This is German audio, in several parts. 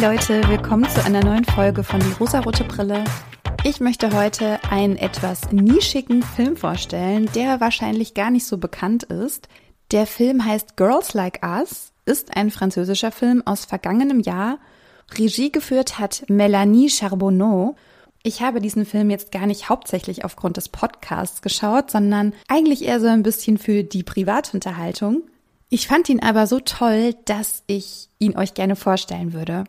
Leute, willkommen zu einer neuen Folge von Die rosarote Brille. Ich möchte heute einen etwas nischigen Film vorstellen, der wahrscheinlich gar nicht so bekannt ist. Der Film heißt Girls Like Us, ist ein französischer Film aus vergangenem Jahr. Regie geführt hat Melanie Charbonneau. Ich habe diesen Film jetzt gar nicht hauptsächlich aufgrund des Podcasts geschaut, sondern eigentlich eher so ein bisschen für die Privatunterhaltung. Ich fand ihn aber so toll, dass ich ihn euch gerne vorstellen würde.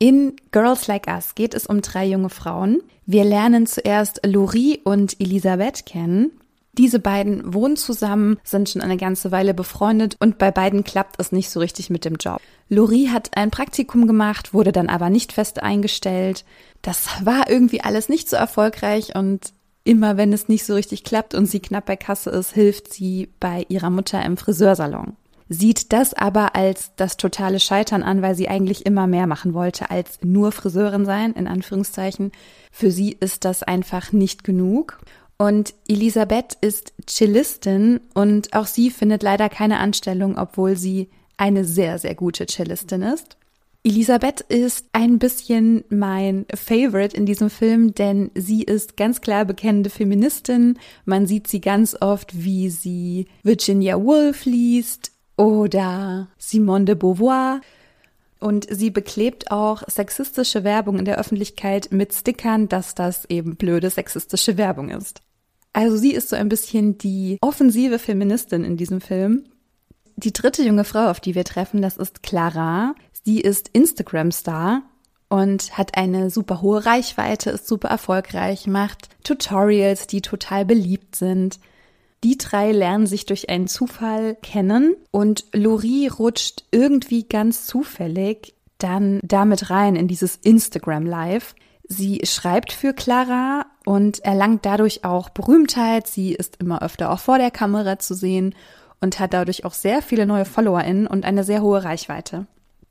In Girls Like Us geht es um drei junge Frauen. Wir lernen zuerst Laurie und Elisabeth kennen. Diese beiden wohnen zusammen, sind schon eine ganze Weile befreundet und bei beiden klappt es nicht so richtig mit dem Job. Laurie hat ein Praktikum gemacht, wurde dann aber nicht fest eingestellt. Das war irgendwie alles nicht so erfolgreich und immer wenn es nicht so richtig klappt und sie knapp bei Kasse ist, hilft sie bei ihrer Mutter im Friseursalon sieht das aber als das totale Scheitern an, weil sie eigentlich immer mehr machen wollte als nur Friseurin sein, in Anführungszeichen. Für sie ist das einfach nicht genug. Und Elisabeth ist Cellistin und auch sie findet leider keine Anstellung, obwohl sie eine sehr, sehr gute Cellistin ist. Elisabeth ist ein bisschen mein Favorite in diesem Film, denn sie ist ganz klar bekennende Feministin. Man sieht sie ganz oft, wie sie Virginia Woolf liest, oder Simone de Beauvoir. Und sie beklebt auch sexistische Werbung in der Öffentlichkeit mit Stickern, dass das eben blöde sexistische Werbung ist. Also sie ist so ein bisschen die offensive Feministin in diesem Film. Die dritte junge Frau, auf die wir treffen, das ist Clara. Sie ist Instagram-Star und hat eine super hohe Reichweite, ist super erfolgreich, macht Tutorials, die total beliebt sind. Die drei lernen sich durch einen Zufall kennen und Lori rutscht irgendwie ganz zufällig dann damit rein in dieses Instagram Live. Sie schreibt für Clara und erlangt dadurch auch Berühmtheit. Sie ist immer öfter auch vor der Kamera zu sehen und hat dadurch auch sehr viele neue FollowerInnen und eine sehr hohe Reichweite.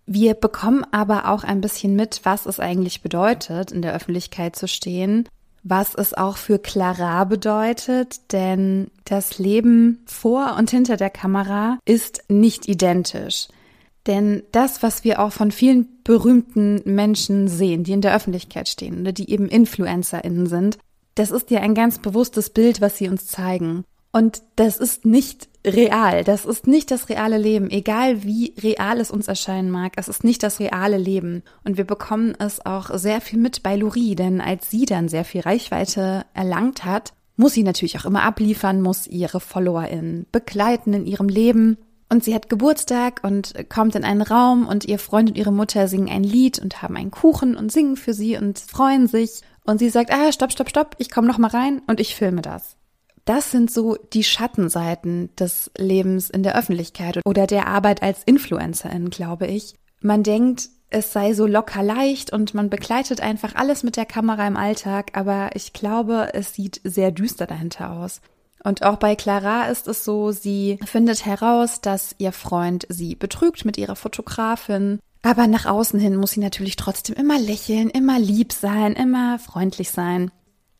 Wir bekommen aber auch ein bisschen mit, was es eigentlich bedeutet, in der Öffentlichkeit zu stehen was es auch für Clara bedeutet, denn das Leben vor und hinter der Kamera ist nicht identisch. Denn das, was wir auch von vielen berühmten Menschen sehen, die in der Öffentlichkeit stehen oder die eben InfluencerInnen sind, das ist ja ein ganz bewusstes Bild, was sie uns zeigen. Und das ist nicht real. Das ist nicht das reale Leben. Egal wie real es uns erscheinen mag, es ist nicht das reale Leben. Und wir bekommen es auch sehr viel mit bei Lori, denn als sie dann sehr viel Reichweite erlangt hat, muss sie natürlich auch immer abliefern, muss ihre FollowerInnen begleiten in ihrem Leben. Und sie hat Geburtstag und kommt in einen Raum und ihr Freund und ihre Mutter singen ein Lied und haben einen Kuchen und singen für sie und freuen sich. Und sie sagt, ah, stopp, stopp, stopp, ich komme noch mal rein und ich filme das. Das sind so die Schattenseiten des Lebens in der Öffentlichkeit oder der Arbeit als Influencerin, glaube ich. Man denkt, es sei so locker leicht und man begleitet einfach alles mit der Kamera im Alltag, aber ich glaube, es sieht sehr düster dahinter aus. Und auch bei Clara ist es so, sie findet heraus, dass ihr Freund sie betrügt mit ihrer Fotografin. Aber nach außen hin muss sie natürlich trotzdem immer lächeln, immer lieb sein, immer freundlich sein.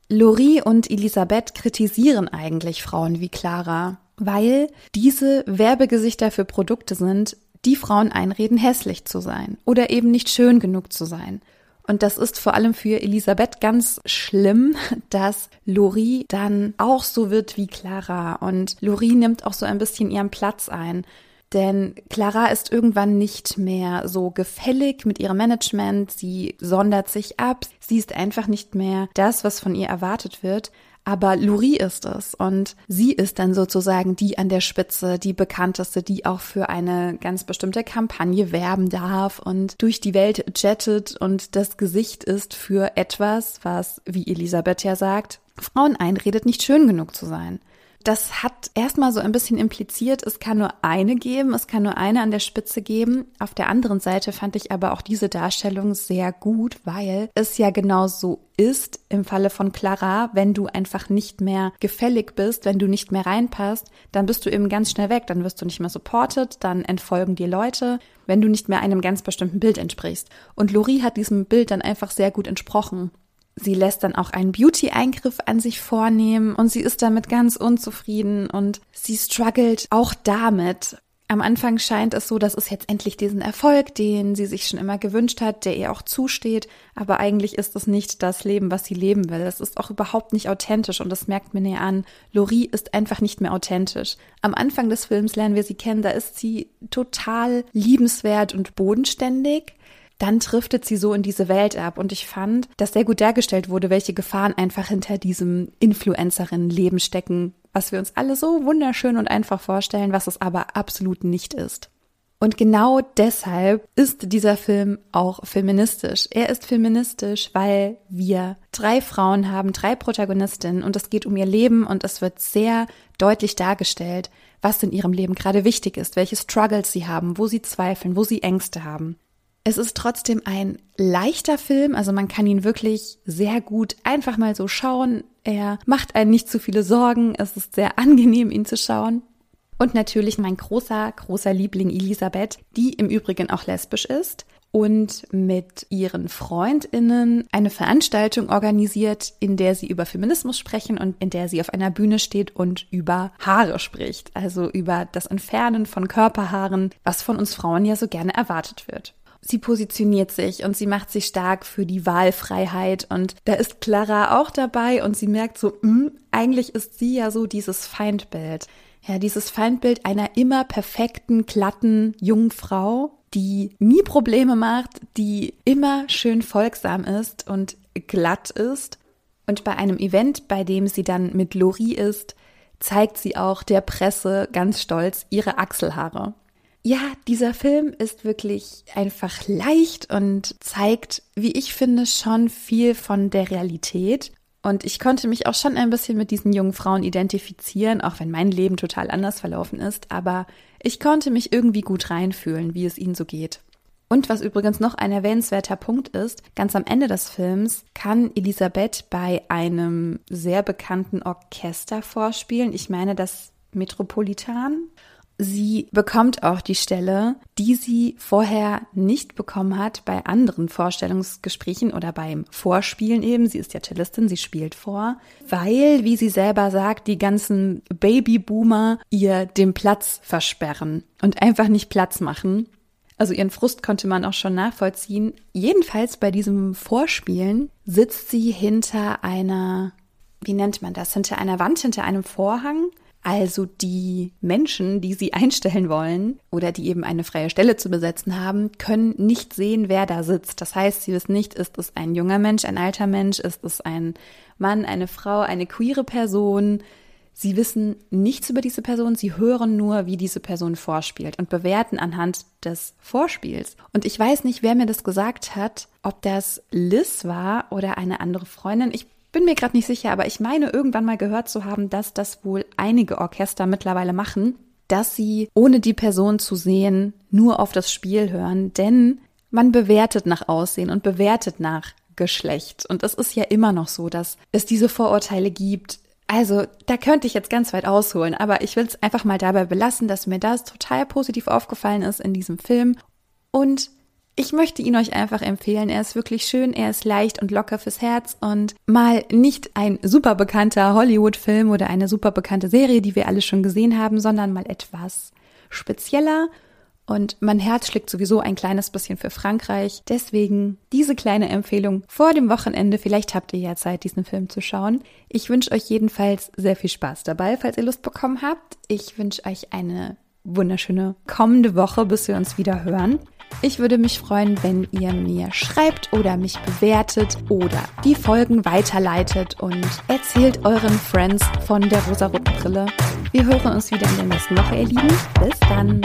Lori und Elisabeth kritisieren eigentlich Frauen wie Clara, weil diese Werbegesichter für Produkte sind, die Frauen einreden, hässlich zu sein oder eben nicht schön genug zu sein. Und das ist vor allem für Elisabeth ganz schlimm, dass Lori dann auch so wird wie Clara. Und Lori nimmt auch so ein bisschen ihren Platz ein. Denn Clara ist irgendwann nicht mehr so gefällig mit ihrem Management, sie sondert sich ab, sie ist einfach nicht mehr das, was von ihr erwartet wird. Aber Luri ist es. Und sie ist dann sozusagen die an der Spitze, die bekannteste, die auch für eine ganz bestimmte Kampagne werben darf und durch die Welt jettet und das Gesicht ist für etwas, was, wie Elisabeth ja sagt, Frauen einredet, nicht schön genug zu sein das hat erstmal so ein bisschen impliziert, es kann nur eine geben, es kann nur eine an der Spitze geben. Auf der anderen Seite fand ich aber auch diese Darstellung sehr gut, weil es ja genau so ist im Falle von Clara, wenn du einfach nicht mehr gefällig bist, wenn du nicht mehr reinpasst, dann bist du eben ganz schnell weg, dann wirst du nicht mehr supported, dann entfolgen dir Leute, wenn du nicht mehr einem ganz bestimmten Bild entsprichst. Und Lori hat diesem Bild dann einfach sehr gut entsprochen. Sie lässt dann auch einen Beauty-Eingriff an sich vornehmen und sie ist damit ganz unzufrieden und sie struggelt auch damit. Am Anfang scheint es so, dass es jetzt endlich diesen Erfolg, den sie sich schon immer gewünscht hat, der ihr auch zusteht, aber eigentlich ist es nicht das Leben, was sie leben will. Es ist auch überhaupt nicht authentisch und das merkt man ihr an. Lori ist einfach nicht mehr authentisch. Am Anfang des Films lernen wir sie kennen, da ist sie total liebenswert und bodenständig dann driftet sie so in diese Welt ab. Und ich fand, dass sehr gut dargestellt wurde, welche Gefahren einfach hinter diesem Influencerinnen-Leben stecken, was wir uns alle so wunderschön und einfach vorstellen, was es aber absolut nicht ist. Und genau deshalb ist dieser Film auch feministisch. Er ist feministisch, weil wir drei Frauen haben, drei Protagonistinnen und es geht um ihr Leben und es wird sehr deutlich dargestellt, was in ihrem Leben gerade wichtig ist, welche Struggles sie haben, wo sie zweifeln, wo sie Ängste haben. Es ist trotzdem ein leichter Film, also man kann ihn wirklich sehr gut einfach mal so schauen. Er macht einen nicht zu viele Sorgen, es ist sehr angenehm, ihn zu schauen. Und natürlich mein großer, großer Liebling Elisabeth, die im Übrigen auch lesbisch ist und mit ihren Freundinnen eine Veranstaltung organisiert, in der sie über Feminismus sprechen und in der sie auf einer Bühne steht und über Haare spricht, also über das Entfernen von Körperhaaren, was von uns Frauen ja so gerne erwartet wird sie positioniert sich und sie macht sich stark für die Wahlfreiheit und da ist Clara auch dabei und sie merkt so, mh, hm, eigentlich ist sie ja so dieses Feindbild. Ja, dieses Feindbild einer immer perfekten, glatten jungen Frau, die nie Probleme macht, die immer schön folgsam ist und glatt ist. Und bei einem Event, bei dem sie dann mit Lori ist, zeigt sie auch der Presse ganz stolz ihre Achselhaare ja, dieser Film ist wirklich einfach leicht und zeigt, wie ich finde, schon viel von der Realität. Und ich konnte mich auch schon ein bisschen mit diesen jungen Frauen identifizieren, auch wenn mein Leben total anders verlaufen ist. Aber ich konnte mich irgendwie gut reinfühlen, wie es ihnen so geht. Und was übrigens noch ein erwähnenswerter Punkt ist, ganz am Ende des Films kann Elisabeth bei einem sehr bekannten Orchester vorspielen. Ich meine das Metropolitan. Sie bekommt auch die Stelle, die sie vorher nicht bekommen hat bei anderen Vorstellungsgesprächen oder beim Vorspielen eben. Sie ist ja Cellistin, sie spielt vor, weil, wie sie selber sagt, die ganzen Babyboomer ihr den Platz versperren und einfach nicht Platz machen. Also ihren Frust konnte man auch schon nachvollziehen. Jedenfalls bei diesem Vorspielen sitzt sie hinter einer, wie nennt man das, hinter einer Wand, hinter einem Vorhang also die Menschen, die sie einstellen wollen oder die eben eine freie Stelle zu besetzen haben, können nicht sehen, wer da sitzt. Das heißt, sie wissen nicht, ist es ein junger Mensch, ein alter Mensch, ist es ein Mann, eine Frau, eine queere Person. Sie wissen nichts über diese Person, sie hören nur, wie diese Person vorspielt und bewerten anhand des Vorspiels. Und ich weiß nicht, wer mir das gesagt hat, ob das Liz war oder eine andere Freundin. Ich bin mir gerade nicht sicher, aber ich meine irgendwann mal gehört zu haben, dass das wohl einige Orchester mittlerweile machen, dass sie ohne die Person zu sehen nur auf das Spiel hören, denn man bewertet nach Aussehen und bewertet nach Geschlecht. Und es ist ja immer noch so, dass es diese Vorurteile gibt. Also, da könnte ich jetzt ganz weit ausholen, aber ich will es einfach mal dabei belassen, dass mir das total positiv aufgefallen ist in diesem Film. Und ich möchte ihn euch einfach empfehlen. Er ist wirklich schön, er ist leicht und locker fürs Herz und mal nicht ein super bekannter Hollywood-Film oder eine super bekannte Serie, die wir alle schon gesehen haben, sondern mal etwas spezieller. Und mein Herz schlägt sowieso ein kleines bisschen für Frankreich. Deswegen diese kleine Empfehlung vor dem Wochenende. Vielleicht habt ihr ja Zeit, diesen Film zu schauen. Ich wünsche euch jedenfalls sehr viel Spaß dabei, falls ihr Lust bekommen habt. Ich wünsche euch eine wunderschöne kommende Woche, bis wir uns wieder hören. Ich würde mich freuen, wenn ihr mir schreibt oder mich bewertet oder die Folgen weiterleitet und erzählt euren Friends von der rosaroten Brille. Wir hören uns wieder in der nächsten Woche, ihr Lieben. Bis dann.